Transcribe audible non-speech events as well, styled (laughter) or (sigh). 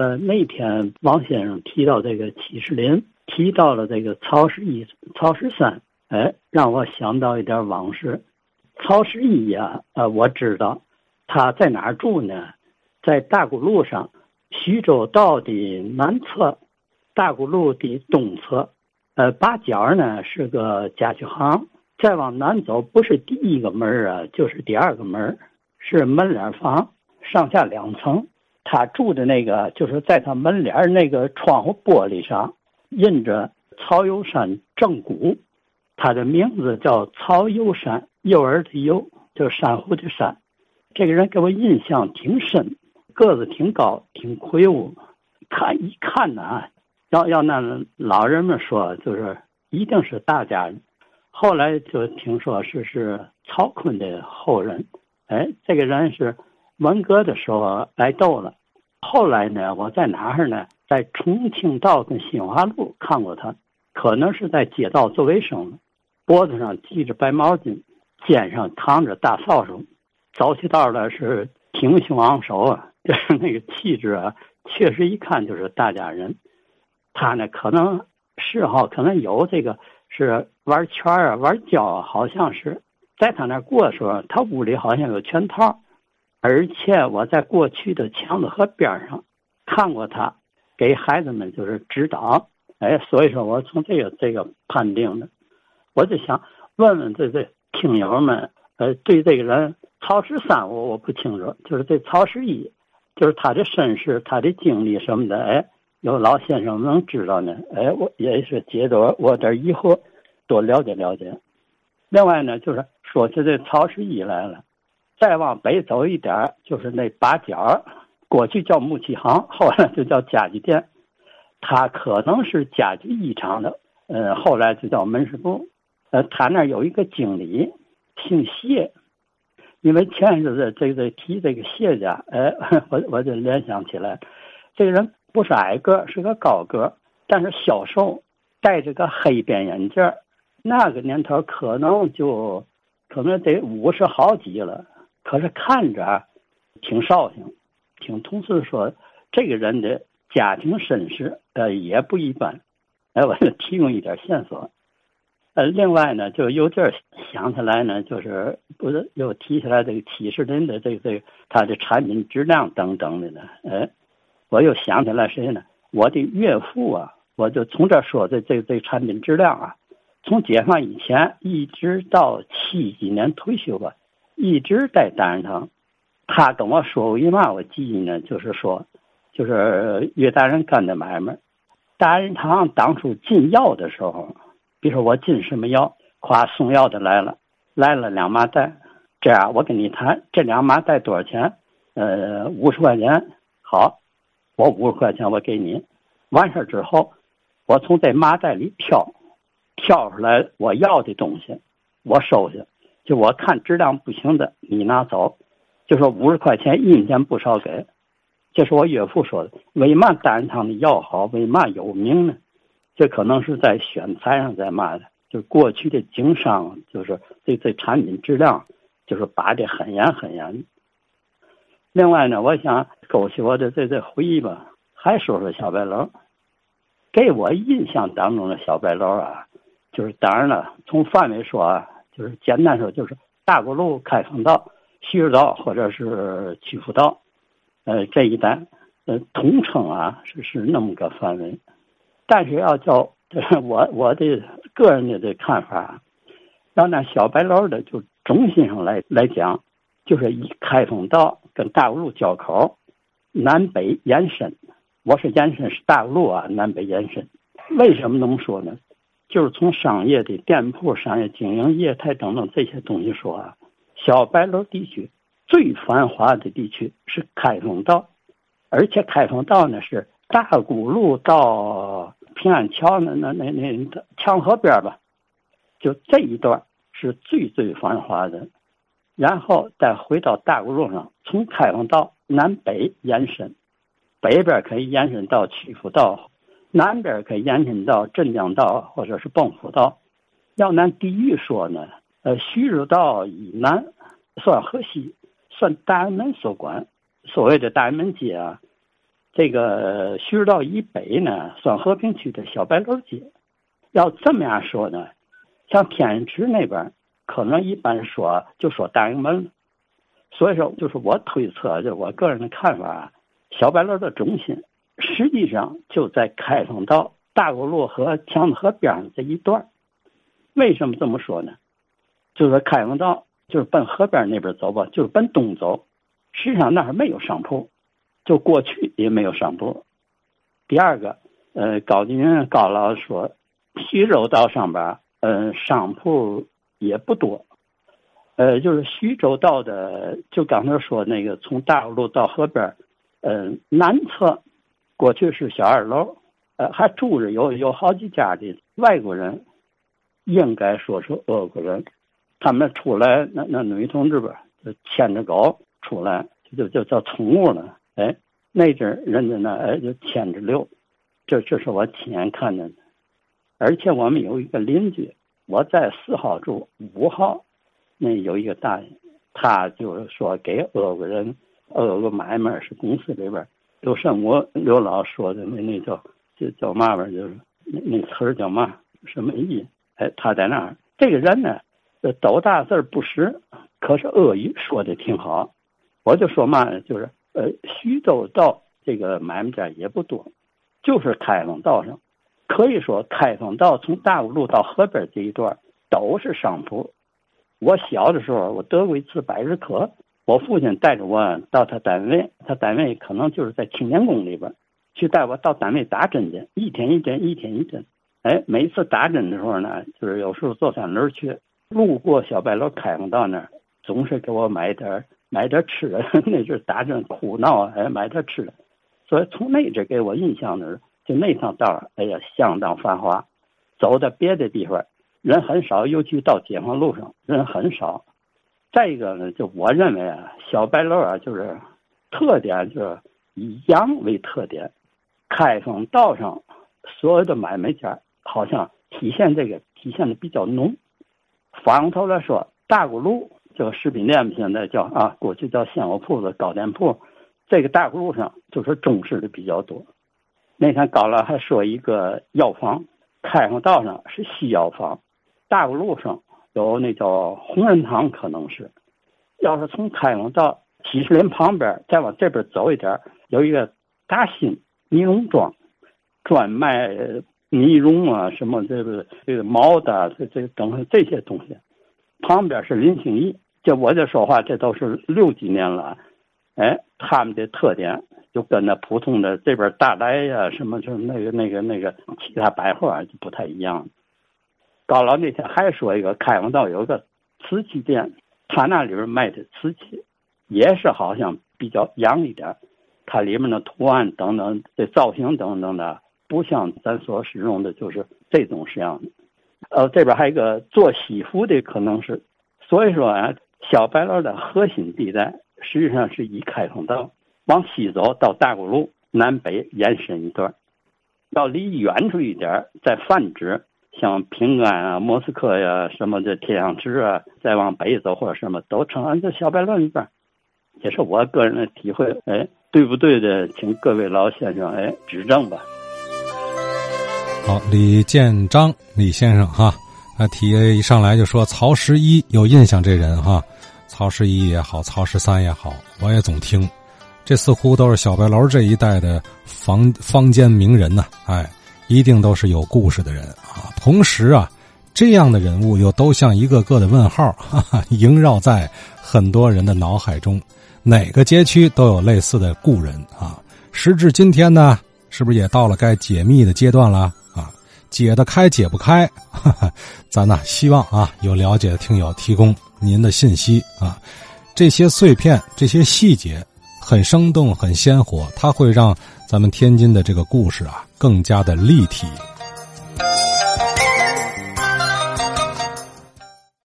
呃，那天王先生提到这个七十林，提到了这个曹十一、曹十三，哎，让我想到一点往事。曹十一呀，呃，我知道他在哪儿住呢？在大沽路上，徐州道的南侧，大沽路的东侧，呃，八角呢是个家具行。再往南走，不是第一个门啊，就是第二个门，是门脸房，上下两层。他住的那个，就是在他门脸那个窗户玻璃上印着“曹有山正骨”，他的名字叫曹有山，幼儿的幼，就是珊瑚的珊。这个人给我印象挺深，个子挺高，挺魁梧。他一看呢，要要那老人们说，就是一定是大家人。后来就听说是是曹锟的后人，哎，这个人是文革的时候挨斗了。后来呢，我在哪儿呢？在重庆道跟新华路看过他，可能是在街道做卫生，脖子上系着白毛巾，肩上扛着大扫帚，走起道来是挺胸昂首啊，就是那个气质啊，确实一看就是大家人。他呢，可能嗜好可能有这个。是玩圈啊，玩胶，好像是在他那过的时候，他屋里好像有全套。而且我在过去的墙子河边上看过他给孩子们就是指导，哎，所以说我从这个这个判定的，我就想问问这这听友们，呃，对这个人曹十三我我不清楚，就是这曹十一，就是他的身世、他的经历什么的，哎。有老先生能知道呢，哎，我也是接着我这疑惑多了解了解。另外呢，就是说起这曹十一来了，再往北走一点就是那八角，过去叫木器行，后来就叫家具店。他可能是家具一厂的，呃，后来就叫门市部。呃，他那有一个经理姓谢，因为前日子这个提这个谢家，哎，我我就联想起来，这个人。不是矮个，是个高个，但是小瘦，戴着个黑边眼镜那个年头可能就，可能得五十好几了。可是看着挺绍兴，听同事说，这个人的家庭身世呃也不一般。哎，我就提供一点线索。呃，另外呢，就有点想起来呢，就是不是又提起来这个七十年的这个这个它的产品质量等等的呢？哎。我又想起来谁呢？我的岳父啊，我就从这说的这这产品质量啊，从解放以前一直到七几年退休吧，一直在大人堂。他跟我说过一嘛，我记呢，就是说，就是岳大人干的买卖。大人堂当初进药的时候，比如说我进什么药，夸送药的来了，来了两麻袋，这样我跟你谈，这两麻袋多少钱？呃，五十块钱，好。我五十块钱，我给你。完事之后，我从这麻袋里挑，挑出来我要的东西，我收下。就我看质量不行的，你拿走。就说五十块钱一分钱不少给。这是我岳父说的。为嘛单汤的药好？为嘛有名呢？这可能是在选材上在嘛的。就过去的经商，就是对这产品质量，就是把的很严很严。另外呢，我想勾起我的这这回忆吧，还说说小白楼。给我印象当中的小白楼啊，就是当然了，从范围说啊，就是简单说，就是大沽路、开封道、西直道或者是曲阜道，呃这一带，呃统称啊是是那么个范围。但是要叫 (laughs) 我我的个人的这看法，要拿小白楼的就中心上来来讲，就是以开封道。跟大沽路交口，南北延伸。我是延伸是大沽路啊，南北延伸。为什么这么说呢？就是从商业的店铺、商业经营业态等等这些东西说啊，小白楼地区最繁华的地区是开封道，而且开封道呢是大沽路到平安桥那那那那桥河边吧，就这一段是最最繁华的。然后再回到大沽路上，从开封道南北延伸，北边可以延伸到曲阜道，南边可以延伸到镇江道或者是蚌埠道。要按地域说呢，呃，徐州道以南算河西，算大安门所管。所谓的大安门街啊，这个徐州道以北呢，算和平区的小白楼街。要这么样说呢，像天池那边，可能一般说就说大安门。所以说，就是我推测，就我个人的看法，小白楼的中心实际上就在开封道大沽路和强子河边上这一段。为什么这么说呢？就是开封道就是奔河边那边走吧，就是奔东走。实际上那儿没有商铺，就过去也没有商铺。第二个，呃，高金云高老说，徐州道上边，嗯，商铺也不多。呃，就是徐州道的，就刚才说那个从大沽路到河边，嗯，南侧过去是小二楼，呃，还住着有有好几家的外国人，应该说是俄国人。他们出来，那那女同志吧，就牵着狗。出来就就叫宠物了，哎，那阵人家呢，哎，就牵着遛，这这是我亲眼看见的。而且我们有一个邻居，我在四号住，五号那有一个大爷，他就是说给俄国人俄国买卖是公司里边刘胜国刘老说的那那叫就叫嘛玩意就是那那词儿叫嘛什么意？哎，他在那儿，这个人呢，都大字不识，可是俄语说的挺好。我就说嘛呢，就是呃，徐州道这个买卖家也不多，就是开封道上，可以说开封道从大沽路到河边这一段都是商铺。我小的时候，我得过一次百日咳，我父亲带着我到他单位，他单位可能就是在青年宫里边，去带我到单位打针去，一天一针，一天一针。哎，每次打针的时候呢，就是有时候坐三轮去，路过小白楼开放道那儿，总是给我买点买点吃的，(laughs) 那阵打针哭闹，哎，买点吃的，所以从那阵给我印象呢，就那趟道哎呀，相当繁华。走到别的地方，人很少，尤其到解放路上，人很少。再一个呢，就我认为啊，小白楼啊，就是特点就是以洋为特点。开封道上所有的买卖家，好像体现这个体现的比较浓。反过头来说，大沽路。这个食品店现在叫啊，过去叫鲜货铺子、糕点铺。这个大沽路上就是中式的比较多。那天高老还说一个药房，开封道上是西药房，大沽路上有那叫红仁堂，可能是。要是从开封到七十林旁边，再往这边走一点，有一个大新尼龙庄，专卖尼龙啊，什么这个这个毛的，这这等这些东西。旁边是林清义，这我这说话，这都是六几年了，哎，他们的特点就跟那普通的这边大来呀，什么就那个那个那个其他百货啊就不太一样。高老那天还说一个开封道有个瓷器店，他那里边卖的瓷器也是好像比较洋一点，它里面的图案等等的造型等等的，不像咱所使用的就是这种式样的。呃，这边还有一个做西服的，可能是，所以说啊，小白楼的核心地带实际上是以开封道往西走到大沽路南北延伸一段，要离远处一点再泛指，像平安啊、莫斯科呀、什么的天香池啊，再往北走或者什么都成俺这小白楼一边，也是我个人的体会，哎，对不对的，请各位老先生哎指正吧。好，李建章，李先生哈，他提一上来就说曹十一有印象这人哈，曹十一也好，曹十三也好，我也总听，这似乎都是小白楼这一代的房坊间名人呐，哎，一定都是有故事的人啊。同时啊，这样的人物又都像一个个的问号，哈哈，萦绕在很多人的脑海中，哪个街区都有类似的故人啊。时至今天呢，是不是也到了该解密的阶段了啊？解得开，解不开，哈 (laughs) 哈咱呢希望啊有了解的听友提供您的信息啊。这些碎片，这些细节，很生动，很鲜活，它会让咱们天津的这个故事啊更加的立体。